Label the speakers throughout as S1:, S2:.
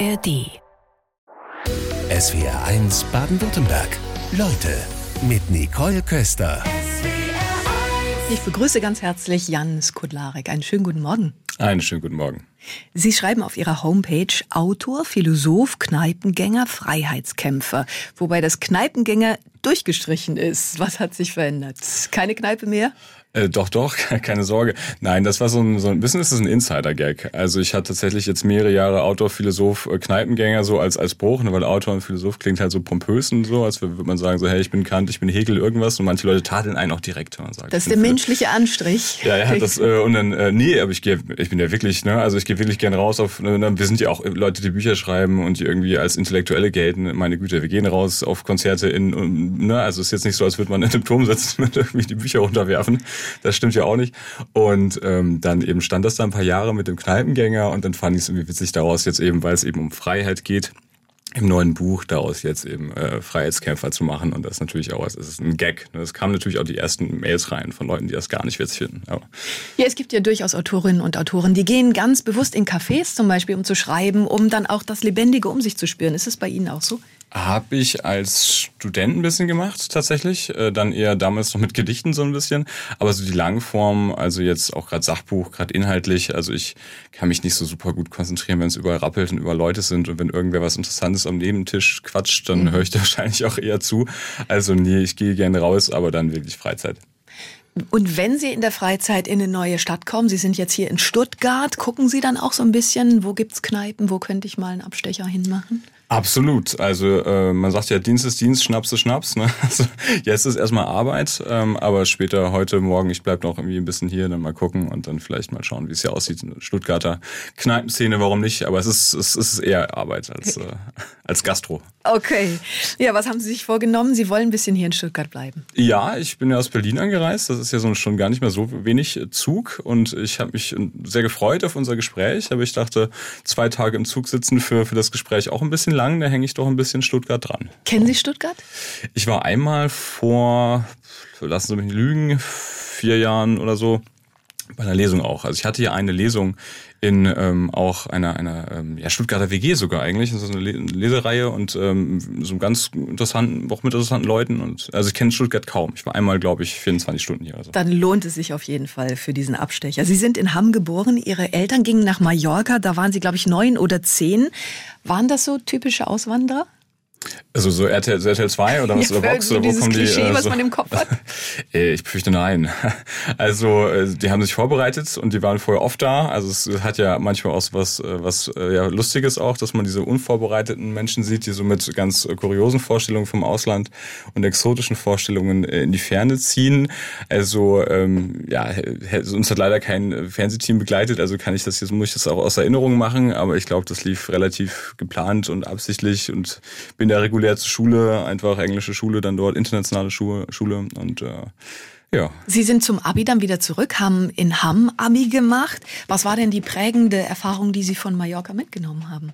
S1: ARD.
S2: SWR 1 Baden-Württemberg. Leute mit Nicole Köster.
S1: Ich begrüße ganz herzlich Jan Skudlarek. Einen schönen guten Morgen.
S3: Einen schönen guten Morgen.
S1: Sie schreiben auf Ihrer Homepage Autor, Philosoph, Kneipengänger, Freiheitskämpfer. Wobei das Kneipengänger durchgestrichen ist. Was hat sich verändert? Keine Kneipe mehr?
S3: Äh, doch, doch, keine Sorge. Nein, das war so ein, so ein bisschen ist es ein Insider-Gag. Also ich hatte tatsächlich jetzt mehrere Jahre Autor, Philosoph, äh, Kneipengänger so als, als Bruch, ne, weil Autor und Philosoph klingt halt so pompös und so, als würde man sagen so, hey, ich bin Kant, ich bin Hegel, irgendwas. Und manche Leute tadeln einen auch direkt, wenn man sagt.
S1: Das ist der menschliche Anstrich.
S3: Ja, ja, das, äh, und dann, äh, nee, aber ich gehe, ich bin ja wirklich, ne, also ich gehe wirklich gerne raus auf, ne, wir sind ja auch Leute, die Bücher schreiben und die irgendwie als Intellektuelle gelten. Meine Güte, wir gehen raus auf Konzerte in, ne, also es ist jetzt nicht so, als würde man in einem Turm sitzen und irgendwie die Bücher runterwerfen. Das stimmt ja auch nicht. Und ähm, dann eben stand das da ein paar Jahre mit dem Kneipengänger und dann fand ich es irgendwie witzig daraus jetzt eben, weil es eben um Freiheit geht, im neuen Buch daraus jetzt eben äh, Freiheitskämpfer zu machen. Und das natürlich auch, es ist ein Gag. Ne? Es kamen natürlich auch die ersten Mails rein von Leuten, die das gar nicht witzig finden. Aber
S1: ja, es gibt ja durchaus Autorinnen und Autoren, die gehen ganz bewusst in Cafés zum Beispiel, um zu schreiben, um dann auch das Lebendige um sich zu spüren. Ist es bei Ihnen auch so?
S3: Habe ich als Student ein bisschen gemacht, tatsächlich. Äh, dann eher damals noch mit Gedichten so ein bisschen. Aber so die Langform, also jetzt auch gerade Sachbuch, gerade inhaltlich, also ich kann mich nicht so super gut konzentrieren, wenn es überall rappelt und über Leute sind. Und wenn irgendwer was Interessantes am Nebentisch quatscht, dann mhm. höre ich da wahrscheinlich auch eher zu. Also nee, ich gehe gerne raus, aber dann wirklich Freizeit.
S1: Und wenn Sie in der Freizeit in eine neue Stadt kommen, Sie sind jetzt hier in Stuttgart, gucken Sie dann auch so ein bisschen, wo gibt's Kneipen, wo könnte ich mal einen Abstecher hinmachen?
S3: Absolut. Also äh, man sagt ja, Dienst ist Dienst, Schnaps ist Schnaps. Ne? Also jetzt ist erstmal Arbeit, ähm, aber später, heute, morgen, ich bleib noch irgendwie ein bisschen hier, dann mal gucken und dann vielleicht mal schauen, wie es hier aussieht Stuttgarter Kneipenszene, warum nicht? Aber es ist, es ist eher Arbeit als, äh, als Gastro.
S1: Okay. Ja, was haben Sie sich vorgenommen? Sie wollen ein bisschen hier in Stuttgart bleiben.
S3: Ja, ich bin ja aus Berlin angereist. Das ist ja so schon gar nicht mehr so wenig Zug und ich habe mich sehr gefreut auf unser Gespräch, aber ich dachte, zwei Tage im Zug sitzen für, für das Gespräch auch ein bisschen lang, da hänge ich doch ein bisschen Stuttgart dran.
S1: Kennen Sie Stuttgart?
S3: Ich war einmal vor, lassen Sie mich nicht lügen, vier Jahren oder so bei einer Lesung auch. Also ich hatte hier eine Lesung in ähm, auch einer, einer ähm, ja, Stuttgarter WG sogar eigentlich, das ist eine Lesereihe und ähm, so ganz interessanten, auch mit interessanten Leuten. Und also ich kenne Stuttgart kaum. Ich war einmal, glaube ich, 24 Stunden hier. Also.
S1: Dann lohnt es sich auf jeden Fall für diesen Abstecher. Sie sind in Hamm geboren, Ihre Eltern gingen nach Mallorca, da waren Sie, glaube ich, neun oder zehn. Waren das so typische Auswanderer?
S3: Also so RTL, so RTL 2 oder was?
S1: Ja, oder Vox? Oder wo kommen Klischee, die? Also, was man im Kopf hat.
S3: Äh, ich befürchte nein. Also äh, die haben sich vorbereitet und die waren vorher oft da. Also es hat ja manchmal auch was, äh, was ja, Lustiges auch, dass man diese unvorbereiteten Menschen sieht, die so mit ganz kuriosen Vorstellungen vom Ausland und exotischen Vorstellungen in die Ferne ziehen. Also ähm, ja, uns hat leider kein Fernsehteam begleitet, also kann ich das jetzt, muss ich das auch aus Erinnerung machen, aber ich glaube, das lief relativ geplant und absichtlich und bin da regulär zur Schule, einfach englische Schule, dann dort internationale Schule, Schule und äh, ja.
S1: Sie sind zum Abi dann wieder zurück, haben in Hamm Abi gemacht. Was war denn die prägende Erfahrung, die Sie von Mallorca mitgenommen haben?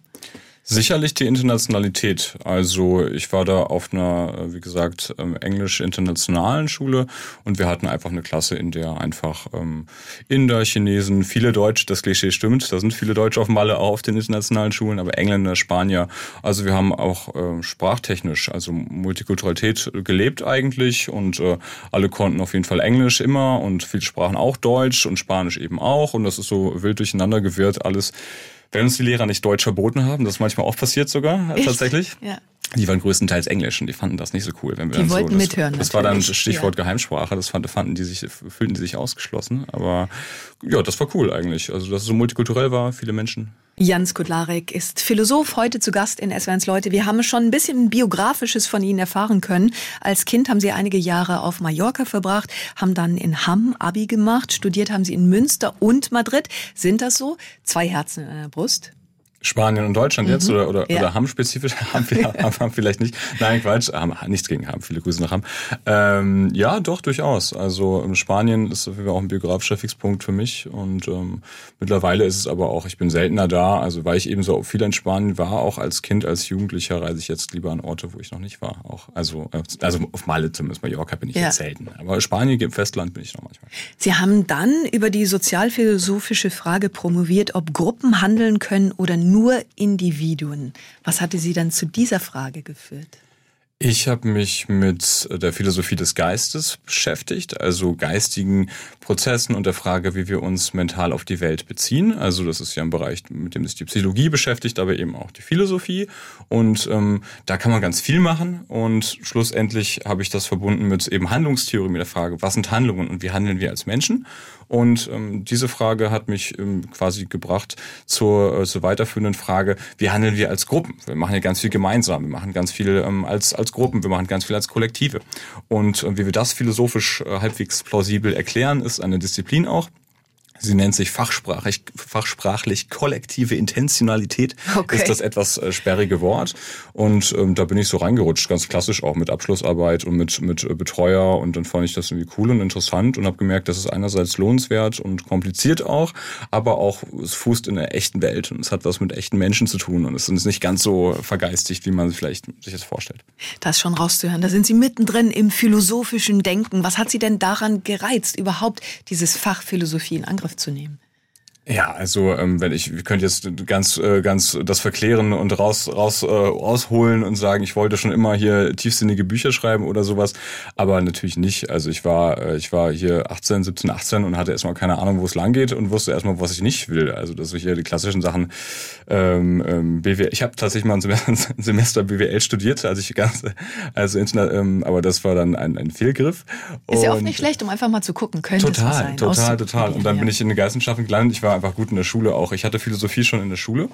S3: Sicherlich die Internationalität. Also ich war da auf einer, äh, wie gesagt, ähm, englisch-internationalen Schule und wir hatten einfach eine Klasse, in der einfach ähm, Inder, Chinesen, viele Deutsche, das Klischee stimmt, da sind viele Deutsche auf Malle auch auf den internationalen Schulen, aber Engländer, Spanier. Also wir haben auch äh, sprachtechnisch, also Multikulturalität gelebt eigentlich und äh, alle konnten auf jeden Fall Englisch immer und viele sprachen auch Deutsch und Spanisch eben auch und das ist so wild durcheinander gewirrt alles wenn uns die Lehrer nicht Deutsch verboten haben, das ist manchmal auch passiert sogar, Echt? tatsächlich. Ja. Die waren größtenteils Englisch und die fanden das nicht so cool. Wenn wir
S1: die wollten
S3: so, das,
S1: mithören.
S3: Das war dann Stichwort ja. Geheimsprache. Das fanden, fanden die sich, fühlten die sich ausgeschlossen. Aber ja, das war cool eigentlich. Also, dass es so multikulturell war, viele Menschen.
S1: Jans Kudlarek ist Philosoph, heute zu Gast in SWRs Leute. Wir haben schon ein bisschen Biografisches von Ihnen erfahren können. Als Kind haben Sie einige Jahre auf Mallorca verbracht, haben dann in Hamm Abi gemacht, studiert haben Sie in Münster und Madrid. Sind das so? Zwei Herzen in der Brust?
S3: Spanien und Deutschland mhm. jetzt oder, oder, ja. oder Hamm spezifisch? Haben, wir, haben, haben vielleicht nicht. Nein, Quatsch, haben nichts gegen Hamm. Viele Grüße nach Hamm. Ähm, ja, doch, durchaus. Also in Spanien ist auf jeden Fall auch ein biografischer Fixpunkt für mich und ähm, mittlerweile ist es aber auch, ich bin seltener da, also weil ich eben so viel in Spanien war, auch als Kind, als Jugendlicher reise ich jetzt lieber an Orte, wo ich noch nicht war. Auch, also, äh, also auf Malle zumindest, Mallorca bin ich ja. jetzt selten. Aber Spanien, im Festland bin ich noch manchmal.
S1: Sie haben dann über die sozialphilosophische Frage promoviert, ob Gruppen handeln können oder nur Individuen. Was hatte Sie dann zu dieser Frage geführt?
S3: Ich habe mich mit der Philosophie des Geistes beschäftigt, also geistigen Prozessen und der Frage, wie wir uns mental auf die Welt beziehen. Also das ist ja ein Bereich, mit dem sich die Psychologie beschäftigt, aber eben auch die Philosophie. Und ähm, da kann man ganz viel machen. Und schlussendlich habe ich das verbunden mit eben Handlungstheorie, mit der Frage, was sind Handlungen und wie handeln wir als Menschen? Und ähm, diese Frage hat mich ähm, quasi gebracht zur, äh, zur weiterführenden Frage, wie handeln wir als Gruppen? Wir machen ja ganz viel gemeinsam, wir machen ganz viel ähm, als, als Gruppen, wir machen ganz viel als Kollektive. Und äh, wie wir das philosophisch äh, halbwegs plausibel erklären, ist eine Disziplin auch. Sie nennt sich fachsprachlich, fachsprachlich kollektive Intentionalität. Okay. Ist das etwas äh, sperrige Wort. Und ähm, da bin ich so reingerutscht, ganz klassisch auch mit Abschlussarbeit und mit, mit äh, Betreuer. Und dann fand ich das irgendwie cool und interessant und habe gemerkt, das ist einerseits lohnenswert und kompliziert auch, aber auch es fußt in der echten Welt und es hat was mit echten Menschen zu tun und es ist nicht ganz so vergeistigt, wie man vielleicht sich das vorstellt.
S1: Das schon rauszuhören. Da sind Sie mittendrin im philosophischen Denken. Was hat Sie denn daran gereizt, überhaupt dieses Fach Philosophie in Angriff zu nehmen?
S3: Ja, also ähm, wenn ich, wir könnte jetzt ganz, äh, ganz das verklären und raus, raus, äh, rausholen und sagen, ich wollte schon immer hier tiefsinnige Bücher schreiben oder sowas, aber natürlich nicht. Also ich war, äh, ich war hier 18, 17, 18 und hatte erstmal keine Ahnung, wo es lang geht und wusste erstmal, was ich nicht will. Also dass ich hier die klassischen Sachen ähm, ähm, BWL. Ich habe tatsächlich mal ein Semester, ein Semester BWL studiert, als ich ganz, also Internet, ähm, aber das war dann ein, ein Fehlgriff.
S1: Ist ja auch nicht schlecht, um einfach mal zu gucken, könnte
S3: total,
S1: es sein.
S3: Total, total. Und dann bin ich in den Geistwissenschaften gelandet. Ich war einfach gut in der Schule auch. Ich hatte Philosophie schon in der Schule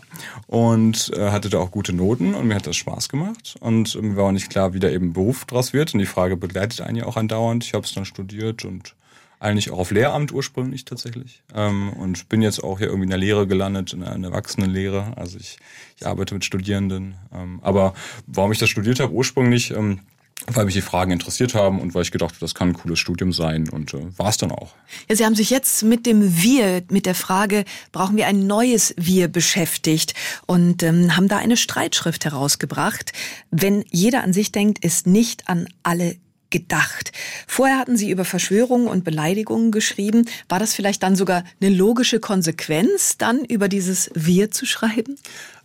S3: und äh, hatte da auch gute Noten und mir hat das Spaß gemacht. Und mir war auch nicht klar, wie da eben Beruf draus wird. Und die Frage begleitet einen ja auch andauernd. Ich habe es dann studiert und eigentlich auch auf Lehramt ursprünglich tatsächlich. Ähm, und bin jetzt auch hier irgendwie in der Lehre gelandet, in einer Erwachsenenlehre. Also ich, ich arbeite mit Studierenden. Ähm, aber warum ich das studiert habe ursprünglich, ähm, weil mich die Fragen interessiert haben und weil ich gedacht habe, das kann ein cooles Studium sein und äh, war es dann auch.
S1: Ja, Sie haben sich jetzt mit dem Wir, mit der Frage, brauchen wir ein neues Wir beschäftigt und ähm, haben da eine Streitschrift herausgebracht. Wenn jeder an sich denkt, ist nicht an alle gedacht. Vorher hatten Sie über Verschwörungen und Beleidigungen geschrieben. War das vielleicht dann sogar eine logische Konsequenz, dann über dieses Wir zu schreiben?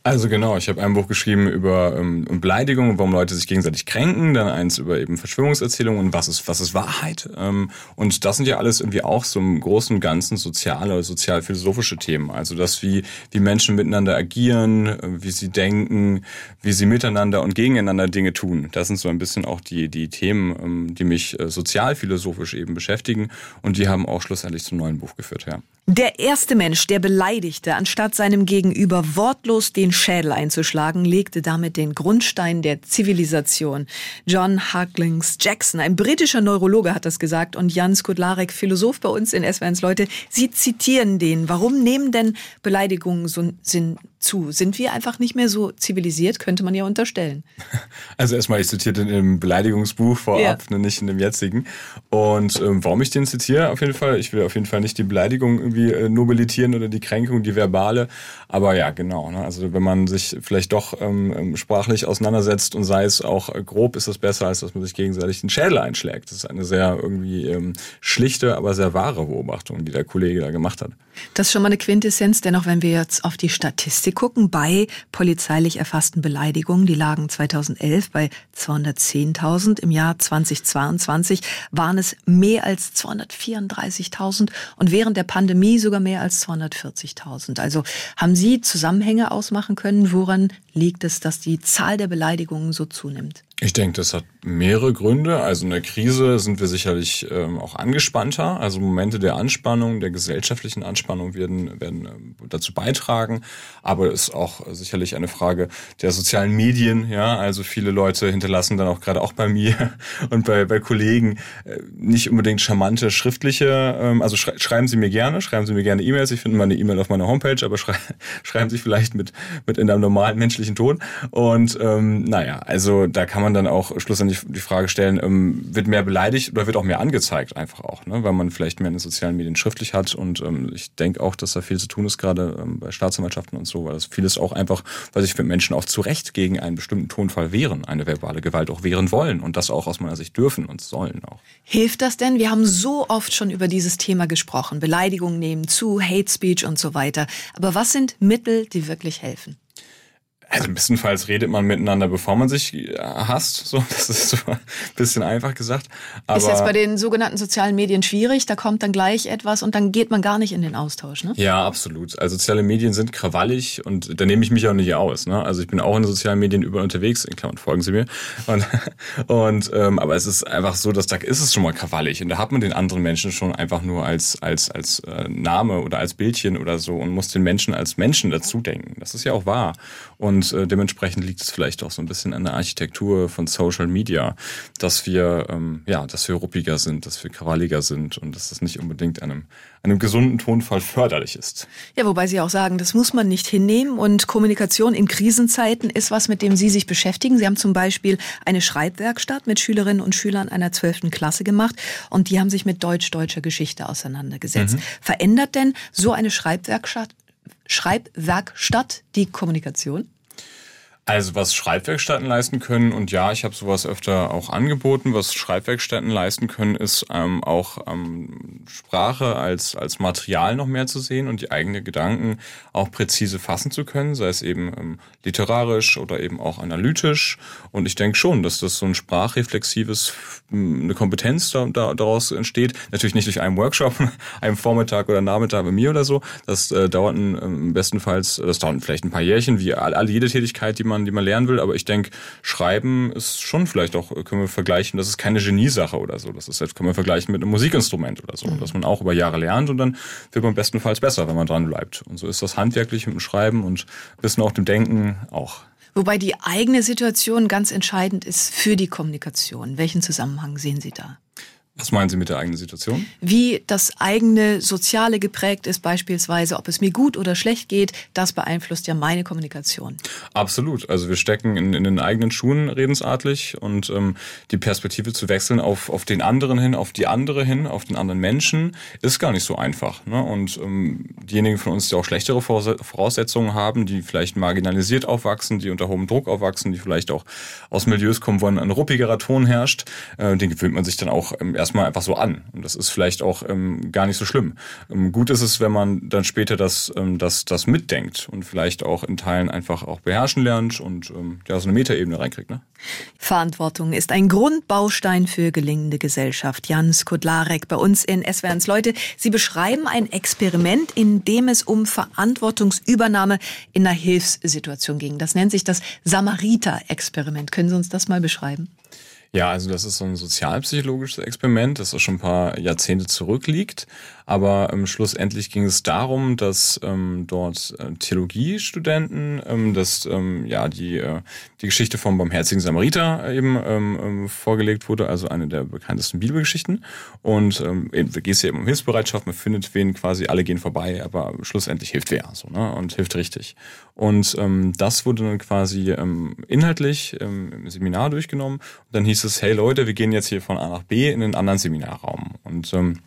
S3: Also genau, ich habe ein Buch geschrieben über ähm, Beleidigungen, warum Leute sich gegenseitig kränken, dann eins über eben Verschwörungserzählungen und was ist, was ist Wahrheit. Ähm, und das sind ja alles irgendwie auch so im großen Ganzen soziale sozial-philosophische Themen. Also das, wie, wie Menschen miteinander agieren, äh, wie sie denken, wie sie miteinander und gegeneinander Dinge tun. Das sind so ein bisschen auch die, die Themen, ähm, die mich äh, sozial-philosophisch eben beschäftigen und die haben auch schlussendlich zum neuen Buch geführt, ja.
S1: Der erste Mensch, der beleidigte, anstatt seinem Gegenüber wortlos den Schädel einzuschlagen, legte damit den Grundstein der Zivilisation. John Harklings Jackson, ein britischer Neurologe, hat das gesagt und Jan Skudlarek, Philosoph bei uns in SWRs Leute, Sie zitieren den. Warum nehmen denn Beleidigungen so Sinn zu? Sind wir einfach nicht mehr so zivilisiert, könnte man ja unterstellen.
S3: Also erstmal, ich zitiere den im Beleidigungsbuch vorab, ja. Ne, nicht in dem jetzigen. Und ähm, warum ich den zitiere, auf jeden Fall, ich will auf jeden Fall nicht die Beleidigung irgendwie äh, nobilitieren oder die Kränkung, die verbale. Aber ja, genau. Ne? Also wenn man sich vielleicht doch ähm, ähm sprachlich auseinandersetzt und sei es auch äh, grob, ist das besser, als dass man sich gegenseitig den Schädel einschlägt. Das ist eine sehr irgendwie ähm, schlichte, aber sehr wahre Beobachtung, die der Kollege da gemacht hat.
S1: Das ist schon mal eine Quintessenz, denn auch wenn wir jetzt auf die Statistik gucken, bei polizeilich erfassten Beleidigungen, die lagen 2011 bei 210.000, im Jahr 2022 waren es mehr als 234.000 und während der Pandemie sogar mehr als 240.000. Also haben Sie Zusammenhänge ausmachen können, woran liegt es, dass die Zahl der Beleidigungen so zunimmt?
S3: Ich denke, das hat mehrere Gründe. Also in der Krise sind wir sicherlich ähm, auch angespannter. Also Momente der Anspannung, der gesellschaftlichen Anspannung werden, werden ähm, dazu beitragen. Aber es ist auch sicherlich eine Frage der sozialen Medien. Ja, also viele Leute hinterlassen dann auch gerade auch bei mir und bei, bei Kollegen äh, nicht unbedingt charmante schriftliche. Ähm, also schrei schreiben Sie mir gerne, schreiben Sie mir gerne E-Mails. Ich finde meine E-Mail auf meiner Homepage, aber schrei schreiben Sie vielleicht mit mit in einem normalen menschlichen Ton. Und ähm, naja, also da kann man dann auch schlussendlich die Frage stellen, ähm, wird mehr beleidigt oder wird auch mehr angezeigt einfach auch, ne? weil man vielleicht mehr in den sozialen Medien schriftlich hat und ähm, ich denke auch, dass da viel zu tun ist, gerade ähm, bei Staatsanwaltschaften und so, weil das vieles auch einfach, weil sich für Menschen auch zu Recht gegen einen bestimmten Tonfall wehren, eine verbale Gewalt auch wehren wollen und das auch aus meiner Sicht dürfen und sollen auch.
S1: Hilft das denn? Wir haben so oft schon über dieses Thema gesprochen. Beleidigungen nehmen zu, Hate Speech und so weiter. Aber was sind Mittel, die wirklich helfen?
S3: Also bestenfalls redet man miteinander, bevor man sich äh, hasst. So, das ist so ein bisschen einfach gesagt.
S1: Aber ist jetzt bei den sogenannten sozialen Medien schwierig. Da kommt dann gleich etwas und dann geht man gar nicht in den Austausch. Ne?
S3: Ja, absolut. Also soziale Medien sind krawallig und da nehme ich mich auch nicht aus. Ne? Also ich bin auch in den sozialen Medien überall unterwegs. In Klammern folgen Sie mir. Und, und ähm, aber es ist einfach so, dass da ist es schon mal krawallig und da hat man den anderen Menschen schon einfach nur als als als äh, Name oder als Bildchen oder so und muss den Menschen als Menschen dazu denken. Das ist ja auch wahr. Und äh, dementsprechend liegt es vielleicht auch so ein bisschen an der Architektur von Social Media, dass wir, ähm, ja, dass wir ruppiger sind, dass wir krawalliger sind und dass das nicht unbedingt einem, einem gesunden Tonfall förderlich ist.
S1: Ja, wobei Sie auch sagen, das muss man nicht hinnehmen und Kommunikation in Krisenzeiten ist was, mit dem Sie sich beschäftigen. Sie haben zum Beispiel eine Schreibwerkstatt mit Schülerinnen und Schülern einer zwölften Klasse gemacht und die haben sich mit deutsch-deutscher Geschichte auseinandergesetzt. Mhm. Verändert denn so eine Schreibwerkstatt Schreibwerkstatt die Kommunikation?
S3: Also was Schreibwerkstätten leisten können, und ja, ich habe sowas öfter auch angeboten, was Schreibwerkstätten leisten können, ist ähm, auch ähm, Sprache als, als Material noch mehr zu sehen und die eigenen Gedanken auch präzise fassen zu können, sei es eben ähm, literarisch oder eben auch analytisch. Und ich denke schon, dass das so ein sprachreflexives, ähm, eine Kompetenz da, da, daraus entsteht. Natürlich nicht durch einen Workshop, einen Vormittag oder Nachmittag bei mir oder so. Das äh, dauert ein, ähm, bestenfalls, das dauert vielleicht ein paar Jährchen, wie all, jede Tätigkeit, die man, die man lernen will. Aber ich denke, Schreiben ist schon vielleicht auch, können wir vergleichen, das ist keine Geniesache oder so. Das ist, jetzt können wir vergleichen mit einem Musikinstrument oder so, mhm. dass man auch über Jahre lernt und dann wird man bestenfalls besser, wenn man dran bleibt. Und so ist das handwerklich mit dem Schreiben und Wissen auch dem Denken auch.
S1: Wobei die eigene Situation ganz entscheidend ist für die Kommunikation. Welchen Zusammenhang sehen Sie da?
S3: Was meinen Sie mit der eigenen Situation?
S1: Wie das eigene Soziale geprägt ist, beispielsweise, ob es mir gut oder schlecht geht, das beeinflusst ja meine Kommunikation.
S3: Absolut. Also wir stecken in, in den eigenen Schuhen redensartlich und ähm, die Perspektive zu wechseln auf, auf den anderen hin, auf die andere hin, auf den anderen Menschen, ist gar nicht so einfach. Ne? Und ähm, diejenigen von uns, die auch schlechtere Voraussetzungen haben, die vielleicht marginalisiert aufwachsen, die unter hohem Druck aufwachsen, die vielleicht auch aus Milieus kommen, wo ein ruppigerer Ton herrscht, äh, den gewöhnt man sich dann auch ähm, erstmal einfach so an. Und das ist vielleicht auch ähm, gar nicht so schlimm. Ähm, gut ist es, wenn man dann später das, ähm, das, das mitdenkt und vielleicht auch in Teilen einfach auch beherrschen lernt und ähm, ja, so eine Metaebene reinkriegt. Ne?
S1: Verantwortung ist ein Grundbaustein für gelingende Gesellschaft. Jan Skudlarek bei uns in SWRs Leute. Sie beschreiben ein Experiment, in dem es um Verantwortungsübernahme in einer Hilfssituation ging. Das nennt sich das Samariter-Experiment. Können Sie uns das mal beschreiben?
S3: Ja, also das ist so ein sozialpsychologisches Experiment, das auch schon ein paar Jahrzehnte zurückliegt. Aber ähm, schlussendlich ging es darum, dass ähm, dort äh, Theologiestudenten, ähm, dass ähm, ja die äh, die Geschichte vom barmherzigen Samariter eben ähm, ähm, vorgelegt wurde, also eine der bekanntesten Bibelgeschichten. Und ähm, da geht es ja eben um Hilfsbereitschaft, man findet wen quasi, alle gehen vorbei, aber schlussendlich hilft wer so, ne? Und hilft richtig. Und ähm, das wurde dann quasi ähm, inhaltlich ähm, im Seminar durchgenommen. Und dann hieß es, hey Leute, wir gehen jetzt hier von A nach B in einen anderen Seminarraum. Und ähm,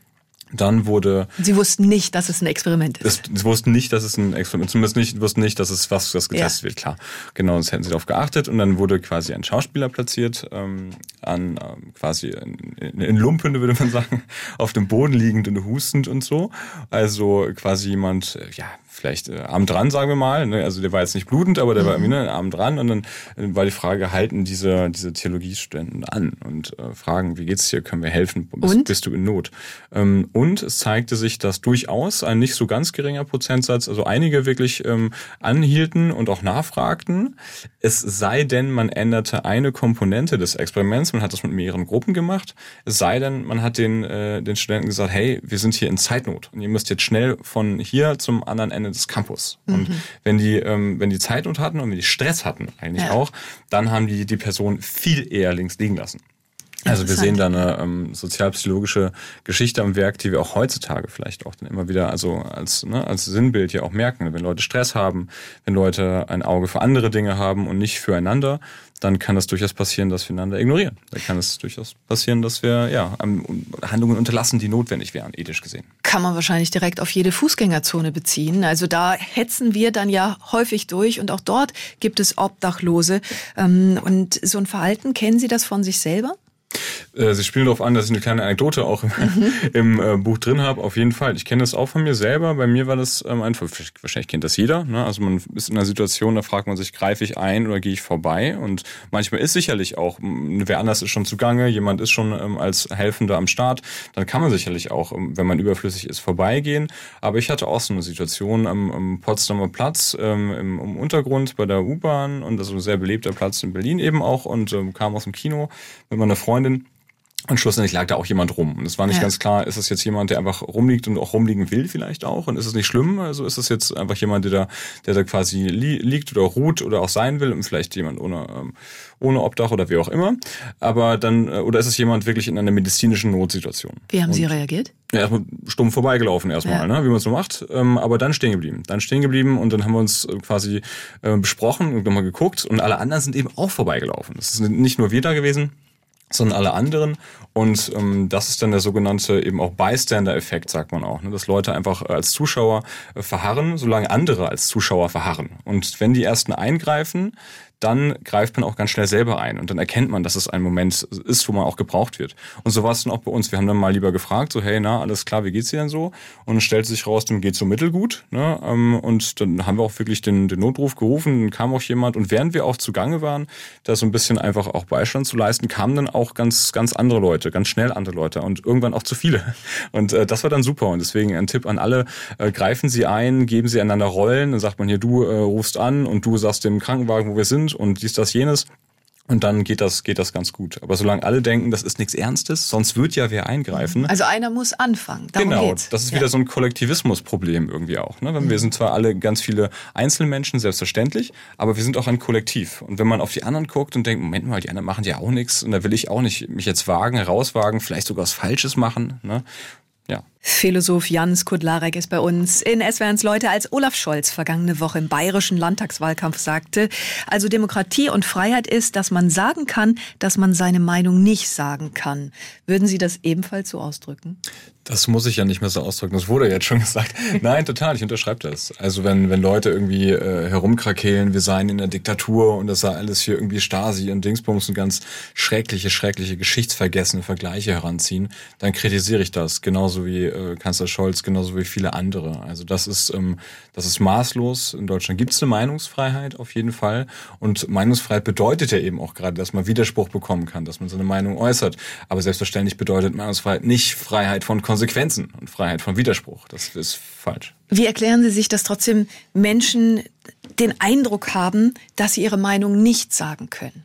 S3: dann wurde.
S1: Sie wussten nicht, dass es ein Experiment ist.
S3: Es, sie wussten nicht, dass es ein Experiment ist. Zumindest nicht, wussten nicht, dass es was, was getestet ja. wird, klar. Genau, das hätten sie darauf geachtet. Und dann wurde quasi ein Schauspieler platziert, ähm, an ähm, quasi in, in, in Lumpen, würde man sagen, auf dem Boden liegend und hustend und so. Also quasi jemand, äh, ja, vielleicht äh, arm dran, sagen wir mal. Ne? Also der war jetzt nicht blutend, aber der mhm. war irgendwie ne, arm dran. Und dann äh, war die Frage, halten diese, diese Theologiestudenten an und äh, fragen, wie geht's dir, können wir helfen, bist, bist du in Not? Ähm, und es zeigte sich, dass durchaus ein nicht so ganz geringer Prozentsatz, also einige wirklich ähm, anhielten und auch nachfragten, es sei denn, man änderte eine Komponente des Experiments, man hat das mit mehreren Gruppen gemacht, es sei denn, man hat den, äh, den Studenten gesagt, hey, wir sind hier in Zeitnot und ihr müsst jetzt schnell von hier zum anderen Ende des Campus. Mhm. Und wenn die, ähm, wenn die Zeitnot hatten und wenn die Stress hatten eigentlich ja. auch, dann haben die die Person viel eher links liegen lassen. Also wir sehen da eine ähm, sozialpsychologische Geschichte am Werk, die wir auch heutzutage vielleicht auch dann immer wieder also als, ne, als Sinnbild ja auch merken. Wenn Leute Stress haben, wenn Leute ein Auge für andere Dinge haben und nicht füreinander, dann kann es durchaus passieren, dass wir einander ignorieren. Dann kann es durchaus passieren, dass wir ja Handlungen unterlassen, die notwendig wären, ethisch gesehen.
S1: Kann man wahrscheinlich direkt auf jede Fußgängerzone beziehen. Also da hetzen wir dann ja häufig durch und auch dort gibt es Obdachlose. Ähm, und so ein Verhalten, kennen Sie das von sich selber?
S3: Äh, Sie spielen darauf an, dass ich eine kleine Anekdote auch im, mhm. im äh, Buch drin habe. Auf jeden Fall. Ich kenne das auch von mir selber. Bei mir war das ähm, einfach, wahrscheinlich kennt das jeder. Ne? Also man ist in einer Situation, da fragt man sich, greife ich ein oder gehe ich vorbei? Und manchmal ist sicherlich auch, wer anders ist schon zugange, jemand ist schon ähm, als Helfender am Start. Dann kann man sicherlich auch, ähm, wenn man überflüssig ist, vorbeigehen. Aber ich hatte auch so eine Situation am, am Potsdamer Platz ähm, im, im Untergrund bei der U-Bahn und das ist ein sehr belebter Platz in Berlin eben auch und ähm, kam aus dem Kino mit meiner Freundin. Und schlussendlich lag da auch jemand rum. Und es war nicht ja. ganz klar, ist es jetzt jemand, der einfach rumliegt und auch rumliegen will vielleicht auch? Und ist es nicht schlimm? Also ist es jetzt einfach jemand, der da, der da quasi li liegt oder ruht oder auch sein will und vielleicht jemand ohne, ähm, ohne Obdach oder wie auch immer. Aber dann, äh, oder ist es jemand wirklich in einer medizinischen Notsituation?
S1: Wie haben
S3: und,
S1: Sie reagiert?
S3: Ja, erstmal stumm vorbeigelaufen erstmal, ja. ne, wie man es so macht. Ähm, aber dann stehen geblieben. Dann stehen geblieben und dann haben wir uns äh, quasi äh, besprochen und nochmal geguckt und alle anderen sind eben auch vorbeigelaufen. Es sind nicht nur wir da gewesen, sondern alle anderen. Und ähm, das ist dann der sogenannte eben auch Bystander-Effekt, sagt man auch, ne? dass Leute einfach als Zuschauer äh, verharren, solange andere als Zuschauer verharren. Und wenn die ersten eingreifen, dann greift man auch ganz schnell selber ein und dann erkennt man, dass es ein Moment ist, wo man auch gebraucht wird. Und so war es dann auch bei uns. Wir haben dann mal lieber gefragt, so hey, na, alles klar, wie geht's dir denn so? Und es stellt sich raus, dem geht's so mittelgut. Ne? Ähm, und dann haben wir auch wirklich den, den Notruf gerufen, dann kam auch jemand und während wir auch zugange waren, da so ein bisschen einfach auch Beistand zu leisten, kamen dann auch ganz, ganz andere Leute, ganz schnell andere Leute und irgendwann auch zu viele. Und äh, das war dann super. Und deswegen ein Tipp an alle, äh, greifen Sie ein, geben Sie einander Rollen, dann sagt man hier, du äh, rufst an und du sagst dem Krankenwagen, wo wir sind und dies, das, jenes. Und dann geht das, geht das ganz gut. Aber solange alle denken, das ist nichts Ernstes, sonst wird ja wer eingreifen.
S1: Also einer muss anfangen.
S3: Darum genau, geht's. das ist ja. wieder so ein Kollektivismusproblem irgendwie auch. Ne? Wir sind zwar alle ganz viele Einzelmenschen, selbstverständlich, aber wir sind auch ein Kollektiv. Und wenn man auf die anderen guckt und denkt, Moment mal, die anderen machen ja auch nichts und da will ich auch nicht mich jetzt wagen, herauswagen, vielleicht sogar was Falsches machen. Ne? Ja.
S1: Philosoph Jans Kudlarek ist bei uns in SWRs Leute, als Olaf Scholz vergangene Woche im bayerischen Landtagswahlkampf sagte, also Demokratie und Freiheit ist, dass man sagen kann, dass man seine Meinung nicht sagen kann. Würden Sie das ebenfalls so ausdrücken?
S3: Das muss ich ja nicht mehr so ausdrücken. Das wurde jetzt schon gesagt. Nein, total. Ich unterschreibe das. Also wenn, wenn Leute irgendwie äh, herumkrakehlen, wir seien in der Diktatur und das sei alles hier irgendwie Stasi und Dingsbums und ganz schreckliche, schreckliche, geschichtsvergessene Vergleiche heranziehen, dann kritisiere ich das. Genauso wie äh, Kanzler Scholz, genauso wie viele andere. Also das ist, ähm, das ist maßlos. In Deutschland gibt es eine Meinungsfreiheit auf jeden Fall. Und Meinungsfreiheit bedeutet ja eben auch gerade, dass man Widerspruch bekommen kann, dass man seine Meinung äußert. Aber selbstverständlich bedeutet Meinungsfreiheit nicht Freiheit von Konsequenzen und Freiheit von Widerspruch. Das ist falsch.
S1: Wie erklären Sie sich, dass trotzdem Menschen den Eindruck haben, dass sie ihre Meinung nicht sagen können?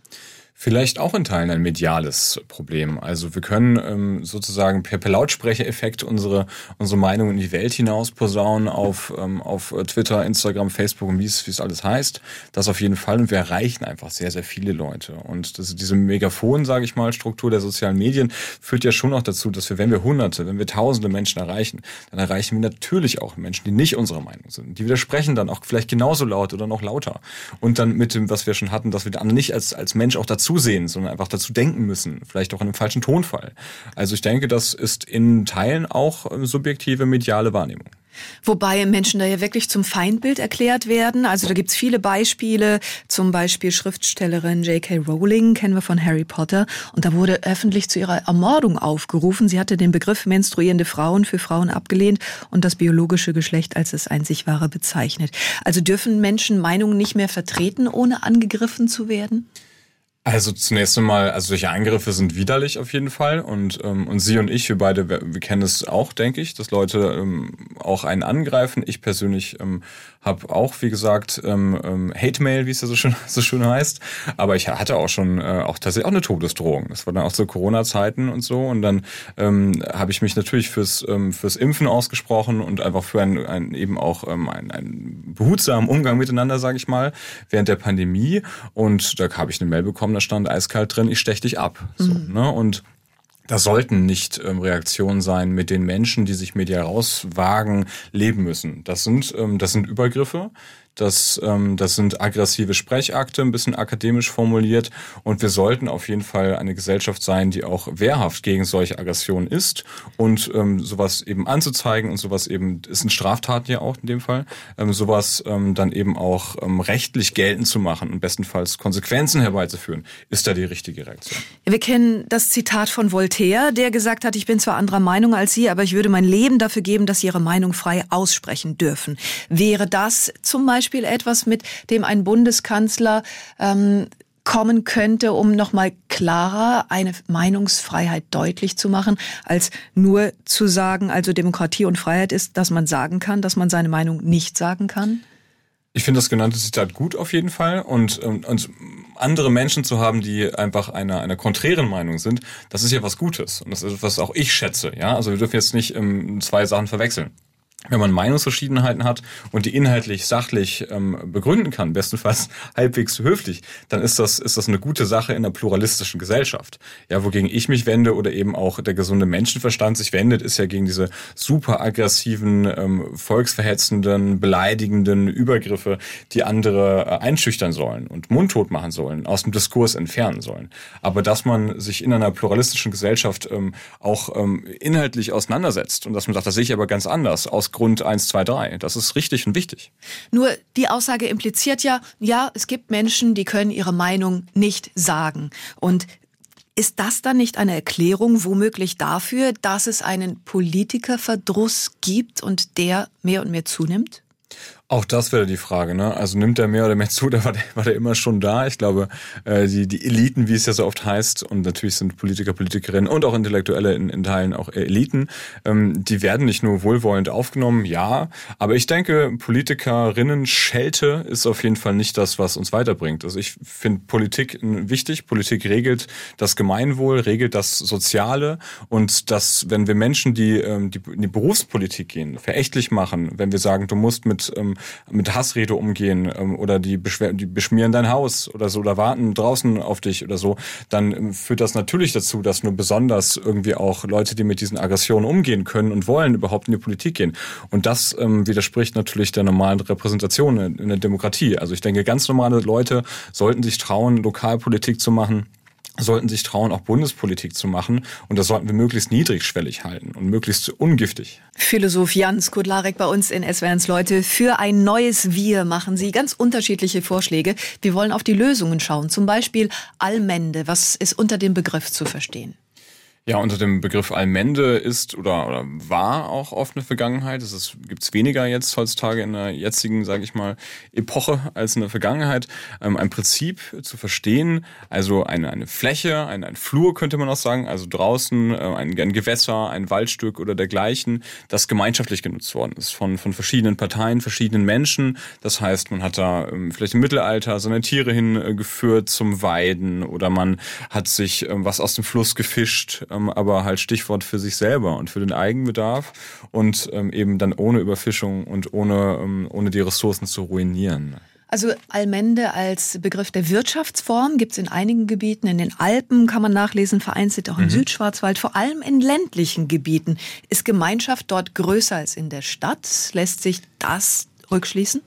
S3: Vielleicht auch in Teilen ein mediales Problem. Also wir können ähm, sozusagen per, per Lautsprechereffekt unsere, unsere Meinung in die Welt hinaus posaunen auf, ähm, auf Twitter, Instagram, Facebook und wie es, wie es alles heißt. Das auf jeden Fall. Und wir erreichen einfach sehr, sehr viele Leute. Und das, diese Megafon, sage ich mal, Struktur der sozialen Medien führt ja schon auch dazu, dass wir, wenn wir Hunderte, wenn wir Tausende Menschen erreichen, dann erreichen wir natürlich auch Menschen, die nicht unserer Meinung sind. Die widersprechen dann auch vielleicht genauso laut oder noch lauter. Und dann mit dem, was wir schon hatten, dass wir dann nicht als, als Mensch auch dazu zusehen, sondern einfach dazu denken müssen, vielleicht auch in einem falschen Tonfall. Also ich denke, das ist in Teilen auch subjektive mediale Wahrnehmung.
S1: Wobei Menschen da ja wirklich zum Feindbild erklärt werden. Also da gibt's viele Beispiele, zum Beispiel Schriftstellerin J.K. Rowling, kennen wir von Harry Potter. Und da wurde öffentlich zu ihrer Ermordung aufgerufen. Sie hatte den Begriff menstruierende Frauen für Frauen abgelehnt und das biologische Geschlecht als das einzig wahre bezeichnet. Also dürfen Menschen Meinungen nicht mehr vertreten, ohne angegriffen zu werden?
S3: Also zunächst einmal, also solche Eingriffe sind widerlich auf jeden Fall und ähm, und Sie und ich, wir beide, wir, wir kennen es auch, denke ich, dass Leute ähm, auch einen angreifen. Ich persönlich ähm, habe auch, wie gesagt, ähm, ähm, Hate Mail, wie es ja so schön so schön heißt, aber ich hatte auch schon äh, auch tatsächlich auch eine Todesdrohung. Das war dann auch zu Corona-Zeiten und so und dann ähm, habe ich mich natürlich fürs ähm, fürs Impfen ausgesprochen und einfach für einen, einen eben auch ähm, einen, einen behutsamen Umgang miteinander, sage ich mal, während der Pandemie und da habe ich eine Mail bekommen da stand eiskalt drin, ich stech dich ab. So, mhm. ne? Und das sollten nicht ähm, Reaktionen sein, mit den Menschen, die sich medial rauswagen, leben müssen. Das sind, ähm, das sind Übergriffe, Das, ähm, das sind aggressive Sprechakte, ein bisschen akademisch formuliert. Und wir sollten auf jeden Fall eine Gesellschaft sein, die auch wehrhaft gegen solche Aggressionen ist und ähm, sowas eben anzuzeigen und sowas eben, ist ein Straftat ja auch in dem Fall, ähm, sowas ähm, dann eben auch ähm, rechtlich geltend zu machen und bestenfalls Konsequenzen herbeizuführen, ist da die richtige Reaktion.
S1: Wir kennen das Zitat von Voltaire, der gesagt hat, ich bin zwar anderer Meinung als Sie, aber ich würde mein Leben dafür geben, dass Sie Ihre Meinung frei aussprechen dürfen. Wäre das zum Beispiel etwas, mit dem ein Bundeskanzler ähm, kommen könnte, um nochmal klarer eine Meinungsfreiheit deutlich zu machen, als nur zu sagen, also Demokratie und Freiheit ist, dass man sagen kann, dass man seine Meinung nicht sagen kann?
S3: Ich finde das genannte Zitat gut auf jeden Fall und, und, und andere Menschen zu haben, die einfach einer, einer konträren Meinung sind, das ist ja was Gutes und das ist was auch ich schätze. Ja, also wir dürfen jetzt nicht ähm, zwei Sachen verwechseln wenn man Meinungsverschiedenheiten hat und die inhaltlich, sachlich ähm, begründen kann, bestenfalls halbwegs höflich, dann ist das, ist das eine gute Sache in einer pluralistischen Gesellschaft. Ja, wogegen ich mich wende oder eben auch der gesunde Menschenverstand sich wendet, ist ja gegen diese super aggressiven, ähm, volksverhetzenden, beleidigenden Übergriffe, die andere äh, einschüchtern sollen und mundtot machen sollen, aus dem Diskurs entfernen sollen. Aber dass man sich in einer pluralistischen Gesellschaft ähm, auch ähm, inhaltlich auseinandersetzt und dass man sagt, das sehe ich aber ganz anders, aus Grund 1, 2, 3. Das ist richtig und wichtig.
S1: Nur die Aussage impliziert ja, ja, es gibt Menschen, die können ihre Meinung nicht sagen. Und ist das dann nicht eine Erklärung womöglich dafür, dass es einen Politikerverdruss gibt und der mehr und mehr zunimmt?
S3: Auch das wäre die Frage, ne? Also nimmt er mehr oder mehr zu, da war der, war der immer schon da. Ich glaube, äh, die, die Eliten, wie es ja so oft heißt, und natürlich sind Politiker, Politikerinnen und auch Intellektuelle in, in Teilen auch Eliten, ähm, die werden nicht nur wohlwollend aufgenommen, ja, aber ich denke, Politikerinnen Schelte ist auf jeden Fall nicht das, was uns weiterbringt. Also ich finde Politik wichtig. Politik regelt das Gemeinwohl, regelt das Soziale und das, wenn wir Menschen, die, ähm, die in die Berufspolitik gehen, verächtlich machen, wenn wir sagen, du musst mit ähm, mit Hassrede umgehen ähm, oder die, die beschmieren dein Haus oder so oder warten draußen auf dich oder so, dann ähm, führt das natürlich dazu, dass nur besonders irgendwie auch Leute, die mit diesen Aggressionen umgehen können und wollen, überhaupt in die Politik gehen. Und das ähm, widerspricht natürlich der normalen Repräsentation in der Demokratie. Also ich denke, ganz normale Leute sollten sich trauen, Lokalpolitik zu machen sollten sich trauen, auch Bundespolitik zu machen. Und das sollten wir möglichst niedrigschwellig halten und möglichst ungiftig.
S1: Philosoph Jan Skudlarek bei uns in SWRs Leute. Für ein neues Wir machen Sie ganz unterschiedliche Vorschläge. Wir wollen auf die Lösungen schauen. Zum Beispiel Allmende. Was ist unter dem Begriff zu verstehen?
S3: Ja, unter dem Begriff Allmende ist oder, oder war auch oft eine Vergangenheit. Es gibt es weniger jetzt heutzutage in der jetzigen, sage ich mal, Epoche als in der Vergangenheit. Ähm, ein Prinzip zu verstehen, also eine, eine Fläche, ein, ein Flur könnte man auch sagen, also draußen äh, ein, ein Gewässer, ein Waldstück oder dergleichen, das gemeinschaftlich genutzt worden ist von, von verschiedenen Parteien, verschiedenen Menschen. Das heißt, man hat da ähm, vielleicht im Mittelalter seine Tiere hingeführt zum Weiden oder man hat sich ähm, was aus dem Fluss gefischt ähm, aber halt Stichwort für sich selber und für den Eigenbedarf und ähm, eben dann ohne Überfischung und ohne, ähm, ohne die Ressourcen zu ruinieren.
S1: Also Allmende als Begriff der Wirtschaftsform gibt es in einigen Gebieten. In den Alpen kann man nachlesen, vereinzelt auch im mhm. Südschwarzwald, vor allem in ländlichen Gebieten. Ist Gemeinschaft dort größer als in der Stadt? Lässt sich das rückschließen?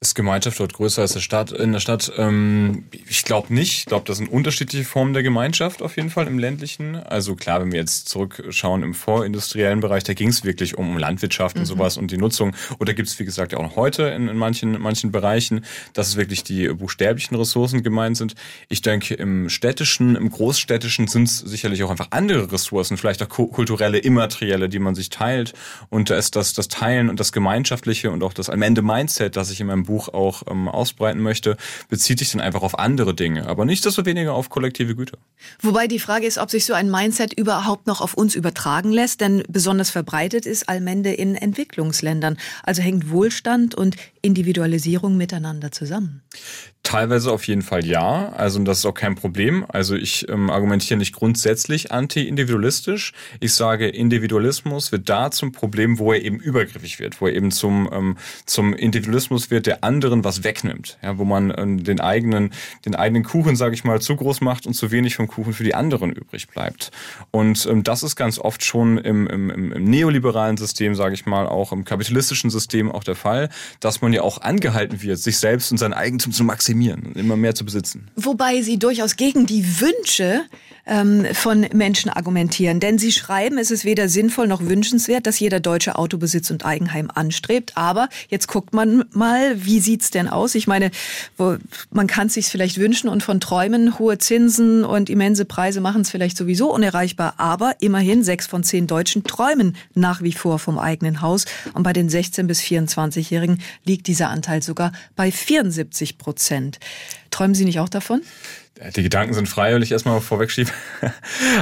S3: Ist Gemeinschaft dort größer als der Stadt, in der Stadt? Ähm, ich glaube nicht. Ich glaube, das sind unterschiedliche Formen der Gemeinschaft auf jeden Fall im ländlichen. Also klar, wenn wir jetzt zurückschauen im vorindustriellen Bereich, da ging es wirklich um Landwirtschaft mhm. und sowas und die Nutzung. Oder gibt es, wie gesagt, ja auch noch heute in, in manchen, in manchen Bereichen, dass es wirklich die buchstäblichen Ressourcen gemeint sind. Ich denke, im städtischen, im großstädtischen sind es sicherlich auch einfach andere Ressourcen, vielleicht auch kulturelle, immaterielle, die man sich teilt. Und da ist das, das Teilen und das Gemeinschaftliche und auch das am Ende Mindset, das ich in meinem Buch auch ähm, ausbreiten möchte, bezieht sich dann einfach auf andere Dinge, aber nicht desto weniger auf kollektive Güter.
S1: Wobei die Frage ist, ob sich so ein Mindset überhaupt noch auf uns übertragen lässt, denn besonders verbreitet ist Allmende in Entwicklungsländern. Also hängt Wohlstand und Individualisierung miteinander zusammen.
S3: Teilweise auf jeden Fall ja. Also das ist auch kein Problem. Also ich ähm, argumentiere nicht grundsätzlich anti-individualistisch. Ich sage, Individualismus wird da zum Problem, wo er eben übergriffig wird, wo er eben zum, ähm, zum Individualismus wird, der anderen was wegnimmt. Ja, wo man ähm, den eigenen, den eigenen Kuchen, sage ich mal, zu groß macht und zu wenig vom Kuchen für die anderen übrig bleibt. Und ähm, das ist ganz oft schon im, im, im neoliberalen System, sage ich mal, auch im kapitalistischen System auch der Fall, dass man ja auch angehalten wird, sich selbst und sein Eigentum zu maximieren und immer mehr zu besitzen.
S1: Wobei Sie durchaus gegen die Wünsche ähm, von Menschen argumentieren. Denn Sie schreiben, es ist weder sinnvoll noch wünschenswert, dass jeder Deutsche Autobesitz und Eigenheim anstrebt. Aber jetzt guckt man mal, wie sieht's denn aus? Ich meine, wo, man kann es sich vielleicht wünschen und von träumen. Hohe Zinsen und immense Preise machen es vielleicht sowieso unerreichbar. Aber immerhin sechs von zehn Deutschen träumen nach wie vor vom eigenen Haus. Und bei den 16- bis 24-Jährigen liegt dieser Anteil sogar bei 74 Prozent. Träumen Sie nicht auch davon?
S3: Die Gedanken sind frei, will ich erstmal vorwegschieben.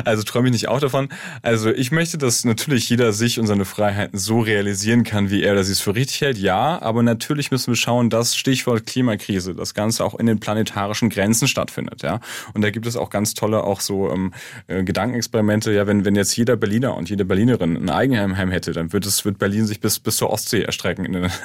S3: Also träume ich nicht auch davon. Also ich möchte, dass natürlich jeder sich und seine Freiheiten so realisieren kann, wie er oder sie es für richtig hält. Ja, aber natürlich müssen wir schauen, dass Stichwort Klimakrise, das Ganze auch in den planetarischen Grenzen stattfindet. Ja, und da gibt es auch ganz tolle auch so ähm, äh, Gedankenexperimente. Ja, wenn wenn jetzt jeder Berliner und jede Berlinerin ein Eigenheim hätte, dann wird es wird Berlin sich bis bis zur Ostsee erstrecken.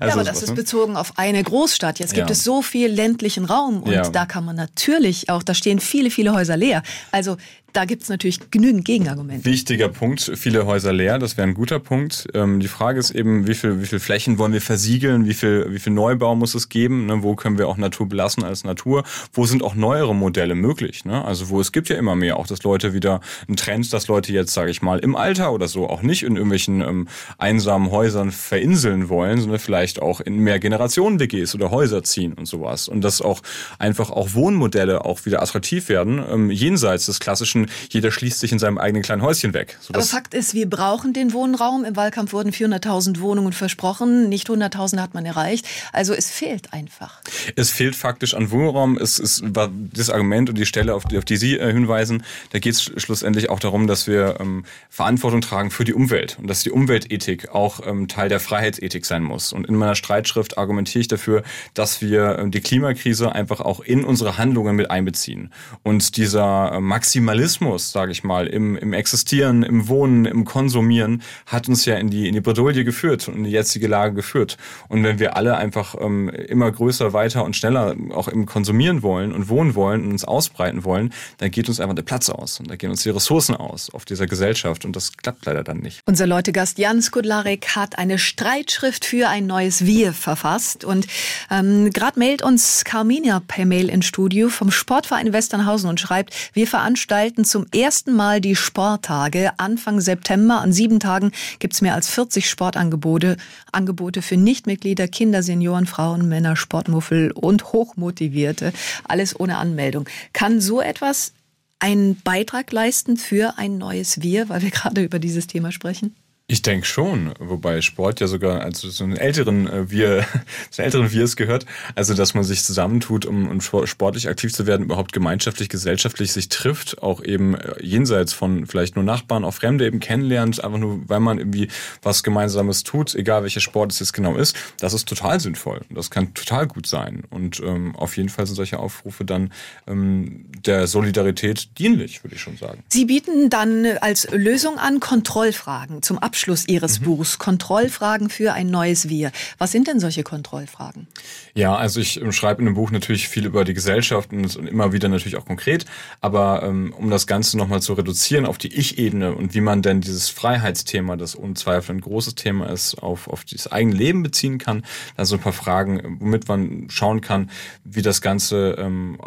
S1: Also ja, aber das ist ne? bezogen auf eine Großstadt. Jetzt gibt ja. es so viel ländlichen Raum und ja. da kann man natürlich natürlich auch, da stehen viele, viele Häuser leer. Also da gibt es natürlich genügend Gegenargumente.
S3: Wichtiger Punkt, viele Häuser leer, das wäre ein guter Punkt. Ähm, die Frage ist eben, wie viel, wie viel Flächen wollen wir versiegeln, wie viel, wie viel Neubau muss es geben, ne? wo können wir auch Natur belassen als Natur, wo sind auch neuere Modelle möglich. Ne? Also wo es gibt ja immer mehr, auch dass Leute wieder ein Trend, dass Leute jetzt, sage ich mal, im Alter oder so auch nicht in irgendwelchen ähm, einsamen Häusern verinseln wollen, sondern vielleicht auch in mehr Generationen-WGs oder Häuser ziehen und sowas. Und dass auch einfach auch Wohnmodelle auch wieder attraktiv werden, ähm, jenseits des klassischen jeder schließt sich in seinem eigenen kleinen Häuschen weg.
S1: Aber Fakt ist, wir brauchen den Wohnraum. Im Wahlkampf wurden 400.000 Wohnungen versprochen. Nicht 100.000 hat man erreicht. Also es fehlt einfach.
S3: Es fehlt faktisch an Wohnraum. Es, es war das Argument und die Stelle, auf die, auf die Sie äh, hinweisen, da geht es schlussendlich auch darum, dass wir ähm, Verantwortung tragen für die Umwelt und dass die Umweltethik auch ähm, Teil der Freiheitsethik sein muss. Und in meiner Streitschrift argumentiere ich dafür, dass wir ähm, die Klimakrise einfach auch in unsere Handlungen mit einbeziehen. Und dieser äh, Maximalismus Kapitalismus, sage ich mal, im, im Existieren, im Wohnen, im Konsumieren, hat uns ja in die, in die Bredouille geführt und in die jetzige Lage geführt. Und wenn wir alle einfach ähm, immer größer, weiter und schneller auch im Konsumieren wollen und wohnen wollen und uns ausbreiten wollen, dann geht uns einfach der Platz aus und da gehen uns die Ressourcen aus auf dieser Gesellschaft und das klappt leider dann nicht.
S1: Unser Leutegast Jan Skudlarek hat eine Streitschrift für ein neues Wir verfasst und ähm, gerade mailt uns Carminia per Mail ins Studio vom Sportverein Westernhausen und schreibt, wir veranstalten starten zum ersten Mal die Sporttage. Anfang September an sieben Tagen gibt es mehr als 40 Sportangebote Angebote für Nichtmitglieder, Kinder, Senioren, Frauen, Männer, Sportmuffel und Hochmotivierte. Alles ohne Anmeldung. Kann so etwas einen Beitrag leisten für ein neues Wir, weil wir gerade über dieses Thema sprechen?
S3: Ich denke schon, wobei Sport ja sogar also so einen älteren äh, wir, zu älteren Wirs gehört, also dass man sich zusammentut, um, um sportlich aktiv zu werden, überhaupt gemeinschaftlich, gesellschaftlich sich trifft, auch eben äh, jenseits von vielleicht nur Nachbarn, auch Fremde eben kennenlernt, einfach nur, weil man irgendwie was Gemeinsames tut, egal welcher Sport es jetzt genau ist, das ist total sinnvoll. Das kann total gut sein. Und ähm, auf jeden Fall sind solche Aufrufe dann ähm, der Solidarität dienlich, würde ich schon sagen.
S1: Sie bieten dann als Lösung an Kontrollfragen zum Abschluss Abschluss Ihres mhm. Buchs. Kontrollfragen für ein neues Wir. Was sind denn solche Kontrollfragen?
S3: Ja, also ich ähm, schreibe in dem Buch natürlich viel über die Gesellschaft und immer wieder natürlich auch konkret. Aber ähm, um das Ganze nochmal zu reduzieren auf die Ich-Ebene und wie man denn dieses Freiheitsthema, das unzweifelt ein großes Thema ist, auf, auf das eigene Leben beziehen kann, also ein paar Fragen, womit man schauen kann, wie das Ganze ähm,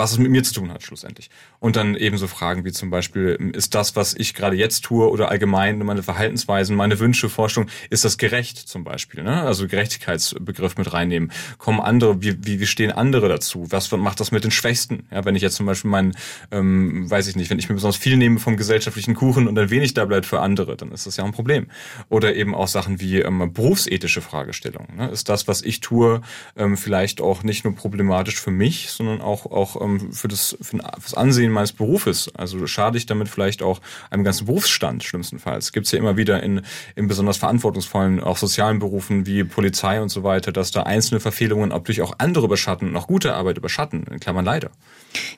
S3: was es mit mir zu tun hat schlussendlich. Und dann eben so Fragen wie zum Beispiel, ist das, was ich gerade jetzt tue oder allgemein meine Verhaltensweisen, meine Wünsche, Forschung, ist das gerecht zum Beispiel? Ne? Also Gerechtigkeitsbegriff mit reinnehmen. Kommen andere, wie, wie, wie stehen andere dazu? Was macht das mit den Schwächsten? Ja, wenn ich jetzt zum Beispiel meinen, ähm, weiß ich nicht, wenn ich mir besonders viel nehme vom gesellschaftlichen Kuchen und dann wenig da bleibt für andere, dann ist das ja ein Problem. Oder eben auch Sachen wie ähm, berufsethische Fragestellungen. Ne? Ist das, was ich tue, ähm, vielleicht auch nicht nur problematisch für mich, sondern auch, auch ähm, ähm, für, das, für das Ansehen meines Berufes? Also schade ich damit vielleicht auch einem ganzen Berufsstand schlimmstenfalls? Gibt es ja immer wieder in, in besonders verantwortungsvollen, auch sozialen Berufen wie Polizei und so weiter, dass da einzelne Verfehlungen durch auch andere überschatten und auch gute Arbeit überschatten, in Klammern leider.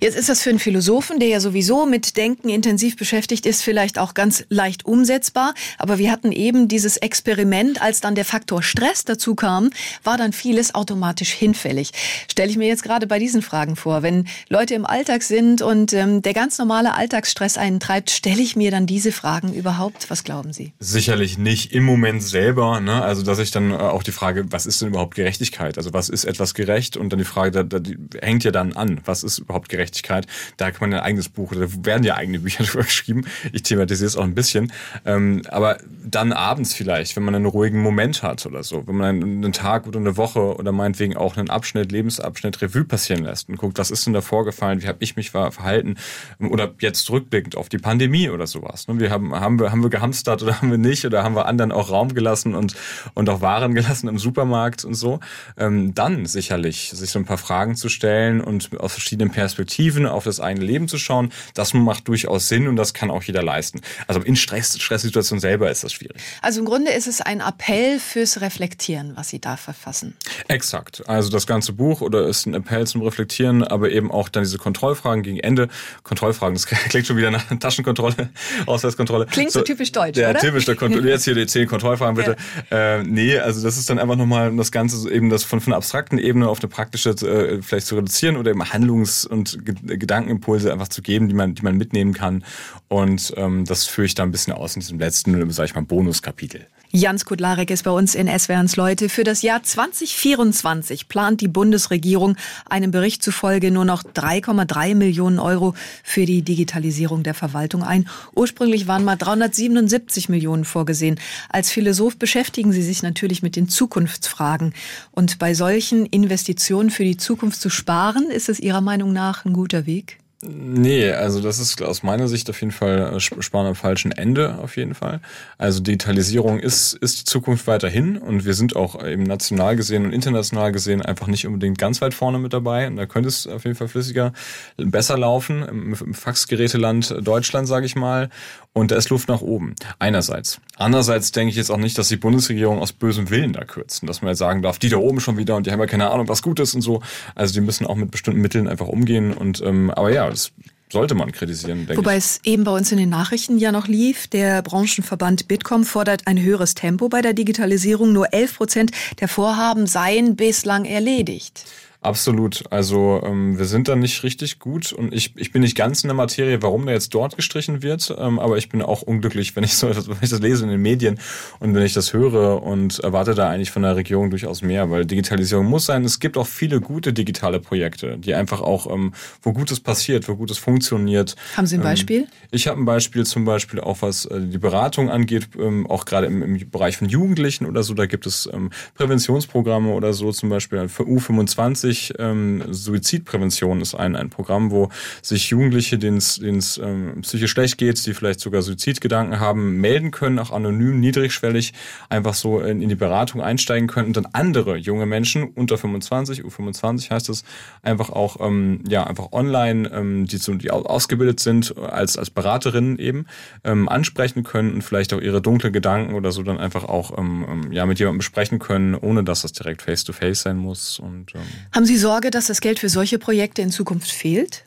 S1: Jetzt ist das für einen Philosophen, der ja sowieso mit Denken intensiv beschäftigt ist, vielleicht auch ganz leicht umsetzbar. Aber wir hatten eben dieses Experiment, als dann der Faktor Stress dazu kam, war dann vieles automatisch hinfällig. Stelle ich mir jetzt gerade bei diesen Fragen vor. Wenn Leute im Alltag sind und ähm, der ganz normale Alltagsstress einen treibt, stelle ich mir dann diese Fragen überhaupt? Was glauben Sie?
S3: Sicherlich nicht im Moment selber. Ne? Also dass ich dann äh, auch die Frage, was ist denn überhaupt Gerechtigkeit? Also was ist etwas gerecht? Und dann die Frage, da, da, die hängt ja dann an, was ist überhaupt Gerechtigkeit? Da kann man ein eigenes Buch, da werden ja eigene Bücher drüber geschrieben. Ich thematisiere es auch ein bisschen. Ähm, aber dann abends vielleicht, wenn man einen ruhigen Moment hat oder so, wenn man einen, einen Tag oder eine Woche oder meinetwegen auch einen Abschnitt, Lebensabschnitt Revue passieren lässt und guckt, was ist denn da vorgefallen, wie habe ich mich verhalten oder jetzt rückblickend auf die Pandemie oder sowas. Ne? Wir haben, haben wir, haben wir gehamstert oder haben wir nicht oder haben wir anderen auch Raum gelassen und, und auch Waren gelassen im Supermarkt und so. Ähm, dann sicherlich sich so ein paar Fragen zu stellen und aus verschiedenen Perspektiven auf das eigene Leben zu schauen, das macht durchaus Sinn und das kann auch jeder leisten. Also in Stress, Stresssituation selber ist das schwierig.
S1: Also im Grunde ist es ein Appell fürs Reflektieren, was Sie da verfassen.
S3: Exakt. Also das ganze Buch oder ist ein Appell zum Reflektieren, aber eben auch dann diese Kontrollfragen gegen Ende. Kontrollfragen, das klingt schon wieder nach Taschenkontrolle, Ausweiskontrolle.
S1: Klingt so, so typisch deutsch,
S3: ja,
S1: oder?
S3: typisch. Da jetzt hier die zehn Kontrollfragen bitte. Ja. Äh, nee, also das ist dann einfach nochmal das Ganze eben das von, von einer abstrakten Ebene auf eine praktische äh, vielleicht zu reduzieren oder eben Handlungs- und Gedankenimpulse einfach zu geben, die man, die man mitnehmen kann. Und ähm, das führe ich da ein bisschen aus in diesem letzten, sag ich mal, Bonuskapitel.
S1: Jans Kudlarek ist bei uns in SWRs Leute. Für das Jahr 2024 plant die Bundesregierung einem Bericht zufolge nur noch 3,3 Millionen Euro für die Digitalisierung der Verwaltung ein. Ursprünglich waren mal 377 Millionen vorgesehen. Als Philosoph beschäftigen Sie sich natürlich mit den Zukunftsfragen. Und bei solchen Investitionen für die Zukunft zu sparen, ist es Ihrer Meinung nach ein guter Weg?
S3: Nee, also das ist aus meiner Sicht auf jeden Fall äh, Sparen am falschen Ende, auf jeden Fall. Also Digitalisierung ist, ist die Zukunft weiterhin und wir sind auch eben national gesehen und international gesehen einfach nicht unbedingt ganz weit vorne mit dabei. Und da könnte es auf jeden Fall flüssiger, besser laufen im, Faxgeräteland Deutschland, sage ich mal. Und da ist Luft nach oben. Einerseits. Andererseits denke ich jetzt auch nicht, dass die Bundesregierung aus bösem Willen da kürzen, dass man jetzt sagen darf, die da oben schon wieder und die haben ja keine Ahnung, was gut ist und so. Also die müssen auch mit bestimmten Mitteln einfach umgehen. Und ähm, aber ja, das sollte man kritisieren, denke
S1: Wobei
S3: ich.
S1: es eben bei uns in den Nachrichten ja noch lief. Der Branchenverband Bitkom fordert ein höheres Tempo bei der Digitalisierung. Nur 11 Prozent der Vorhaben seien bislang erledigt.
S3: Absolut. Also ähm, wir sind da nicht richtig gut und ich, ich bin nicht ganz in der Materie, warum der jetzt dort gestrichen wird, ähm, aber ich bin auch unglücklich, wenn ich so wenn ich das lese in den Medien und wenn ich das höre und erwarte da eigentlich von der Regierung durchaus mehr, weil Digitalisierung muss sein. Es gibt auch viele gute digitale Projekte, die einfach auch, ähm, wo Gutes passiert, wo Gutes funktioniert.
S1: Haben Sie ein
S3: Ähm,
S1: Beispiel?
S3: ich habe ein Beispiel zum Beispiel auch was äh, die Beratung angeht, ähm, auch gerade im, im Bereich von Jugendlichen oder so, da gibt es ähm, Präventionsprogramme oder so, zum Beispiel für U25 ähm, Suizidprävention ist ein, ein Programm, wo sich Jugendliche, denen es ähm, psychisch schlecht geht, die vielleicht sogar Suizidgedanken haben, melden können, auch anonym, niedrigschwellig, einfach so in, in die Beratung einsteigen können und dann andere junge Menschen unter 25, U25 heißt es, einfach auch ähm, ja einfach online, ähm, die, so, die ausgebildet sind als als Beraterinnen eben ähm, ansprechen können und vielleicht auch ihre dunkle Gedanken oder so dann einfach auch ähm, ähm, ja mit jemandem besprechen können, ohne dass das direkt face to face sein muss und ähm,
S1: Haben Sie Sorge, dass das Geld für solche Projekte in Zukunft fehlt?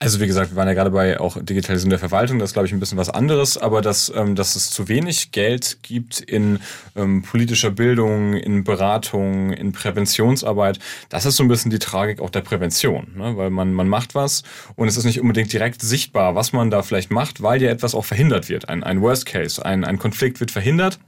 S3: Also wie gesagt, wir waren ja gerade bei auch Digitalisierung der Verwaltung, das ist glaube ich ein bisschen was anderes, aber dass, ähm, dass es zu wenig Geld gibt in ähm, politischer Bildung, in Beratung, in Präventionsarbeit, das ist so ein bisschen die Tragik auch der Prävention, ne? weil man, man macht was und es ist nicht unbedingt direkt sichtbar, was man da vielleicht macht, weil ja etwas auch verhindert wird. Ein, ein Worst Case, ein, ein Konflikt wird verhindert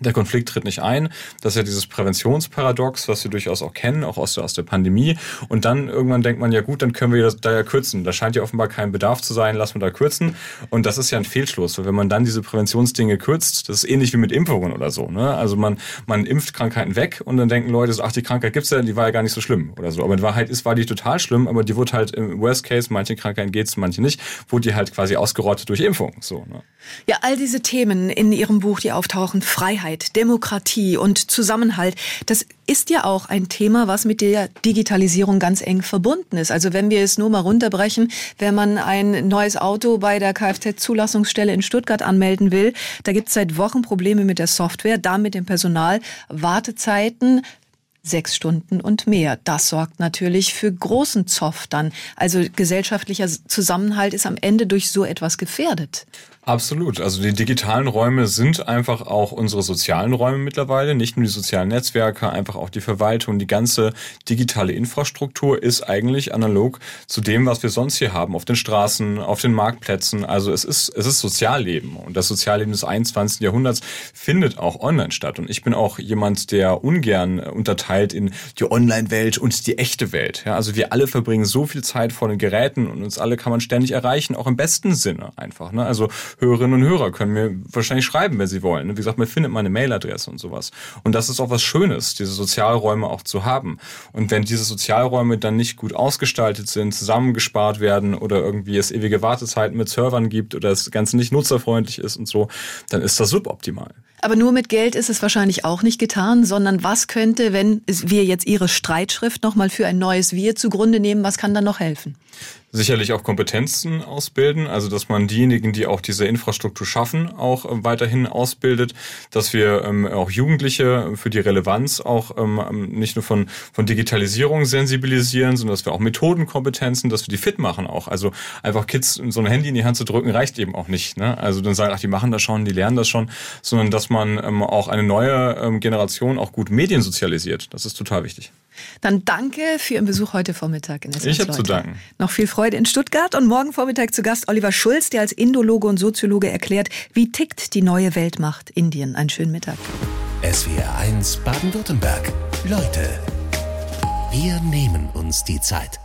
S3: der Konflikt tritt nicht ein. Das ist ja dieses Präventionsparadox, was wir durchaus auch kennen, auch aus der, aus der Pandemie. Und dann irgendwann denkt man, ja gut, dann können wir das da ja kürzen. Da scheint ja offenbar kein Bedarf zu sein, lassen wir da kürzen. Und das ist ja ein Fehlschluss, weil wenn man dann diese Präventionsdinge kürzt, das ist ähnlich wie mit Impfungen oder so. Ne? Also man, man impft Krankheiten weg und dann denken Leute so, ach, die Krankheit gibt's ja, die war ja gar nicht so schlimm oder so. Aber in Wahrheit ist, war die total schlimm, aber die wurde halt im Worst Case, manche Krankheiten geht's, manche nicht, wurde die halt quasi ausgerottet durch Impfung. So, ne?
S1: Ja, all diese Themen in Ihrem Buch, die auftauchen, Freiheit, Freiheit, Demokratie und Zusammenhalt, das ist ja auch ein Thema, was mit der Digitalisierung ganz eng verbunden ist. Also wenn wir es nur mal runterbrechen, wenn man ein neues Auto bei der Kfz-Zulassungsstelle in Stuttgart anmelden will, da gibt es seit Wochen Probleme mit der Software, da mit dem Personal, Wartezeiten, sechs Stunden und mehr. Das sorgt natürlich für großen Zoff dann. Also gesellschaftlicher Zusammenhalt ist am Ende durch so etwas gefährdet.
S3: Absolut. Also die digitalen Räume sind einfach auch unsere sozialen Räume mittlerweile, nicht nur die sozialen Netzwerke, einfach auch die Verwaltung, die ganze digitale Infrastruktur ist eigentlich analog zu dem, was wir sonst hier haben, auf den Straßen, auf den Marktplätzen. Also es ist, es ist Sozialleben und das Sozialleben des 21. Jahrhunderts findet auch online statt. Und ich bin auch jemand, der ungern unterteilt in die Online-Welt und die echte Welt. Ja, also wir alle verbringen so viel Zeit vor den Geräten und uns alle kann man ständig erreichen, auch im besten Sinne einfach. Ne? Also Hörerinnen und Hörer können mir wahrscheinlich schreiben, wenn sie wollen. Wie gesagt, man findet meine Mailadresse und sowas. Und das ist auch was Schönes, diese Sozialräume auch zu haben. Und wenn diese Sozialräume dann nicht gut ausgestaltet sind, zusammengespart werden oder irgendwie es ewige Wartezeiten mit Servern gibt oder das Ganze nicht nutzerfreundlich ist und so, dann ist das suboptimal.
S1: Aber nur mit Geld ist es wahrscheinlich auch nicht getan, sondern was könnte, wenn wir jetzt Ihre Streitschrift nochmal für ein neues Wir zugrunde nehmen, was kann dann noch helfen?
S3: Sicherlich auch Kompetenzen ausbilden, also dass man diejenigen, die auch diese Infrastruktur schaffen, auch äh, weiterhin ausbildet, dass wir ähm, auch Jugendliche für die Relevanz auch ähm, ähm, nicht nur von, von Digitalisierung sensibilisieren, sondern dass wir auch Methodenkompetenzen, dass wir die fit machen auch. Also einfach Kids so ein Handy in die Hand zu drücken, reicht eben auch nicht. Ne? Also dann sagen, ach, die machen das schon, die lernen das schon, sondern dass man ähm, auch eine neue ähm, Generation auch gut mediensozialisiert. Das ist total wichtig.
S1: Dann danke für Ihren Besuch heute Vormittag in
S3: Ich habe zu danken.
S1: Noch viel Freude in Stuttgart und morgen Vormittag zu Gast Oliver Schulz, der als Indologe und Soziologe erklärt, wie tickt die neue Weltmacht Indien. Einen schönen Mittag.
S2: SWR 1 Baden-Württemberg. Leute, wir nehmen uns die Zeit.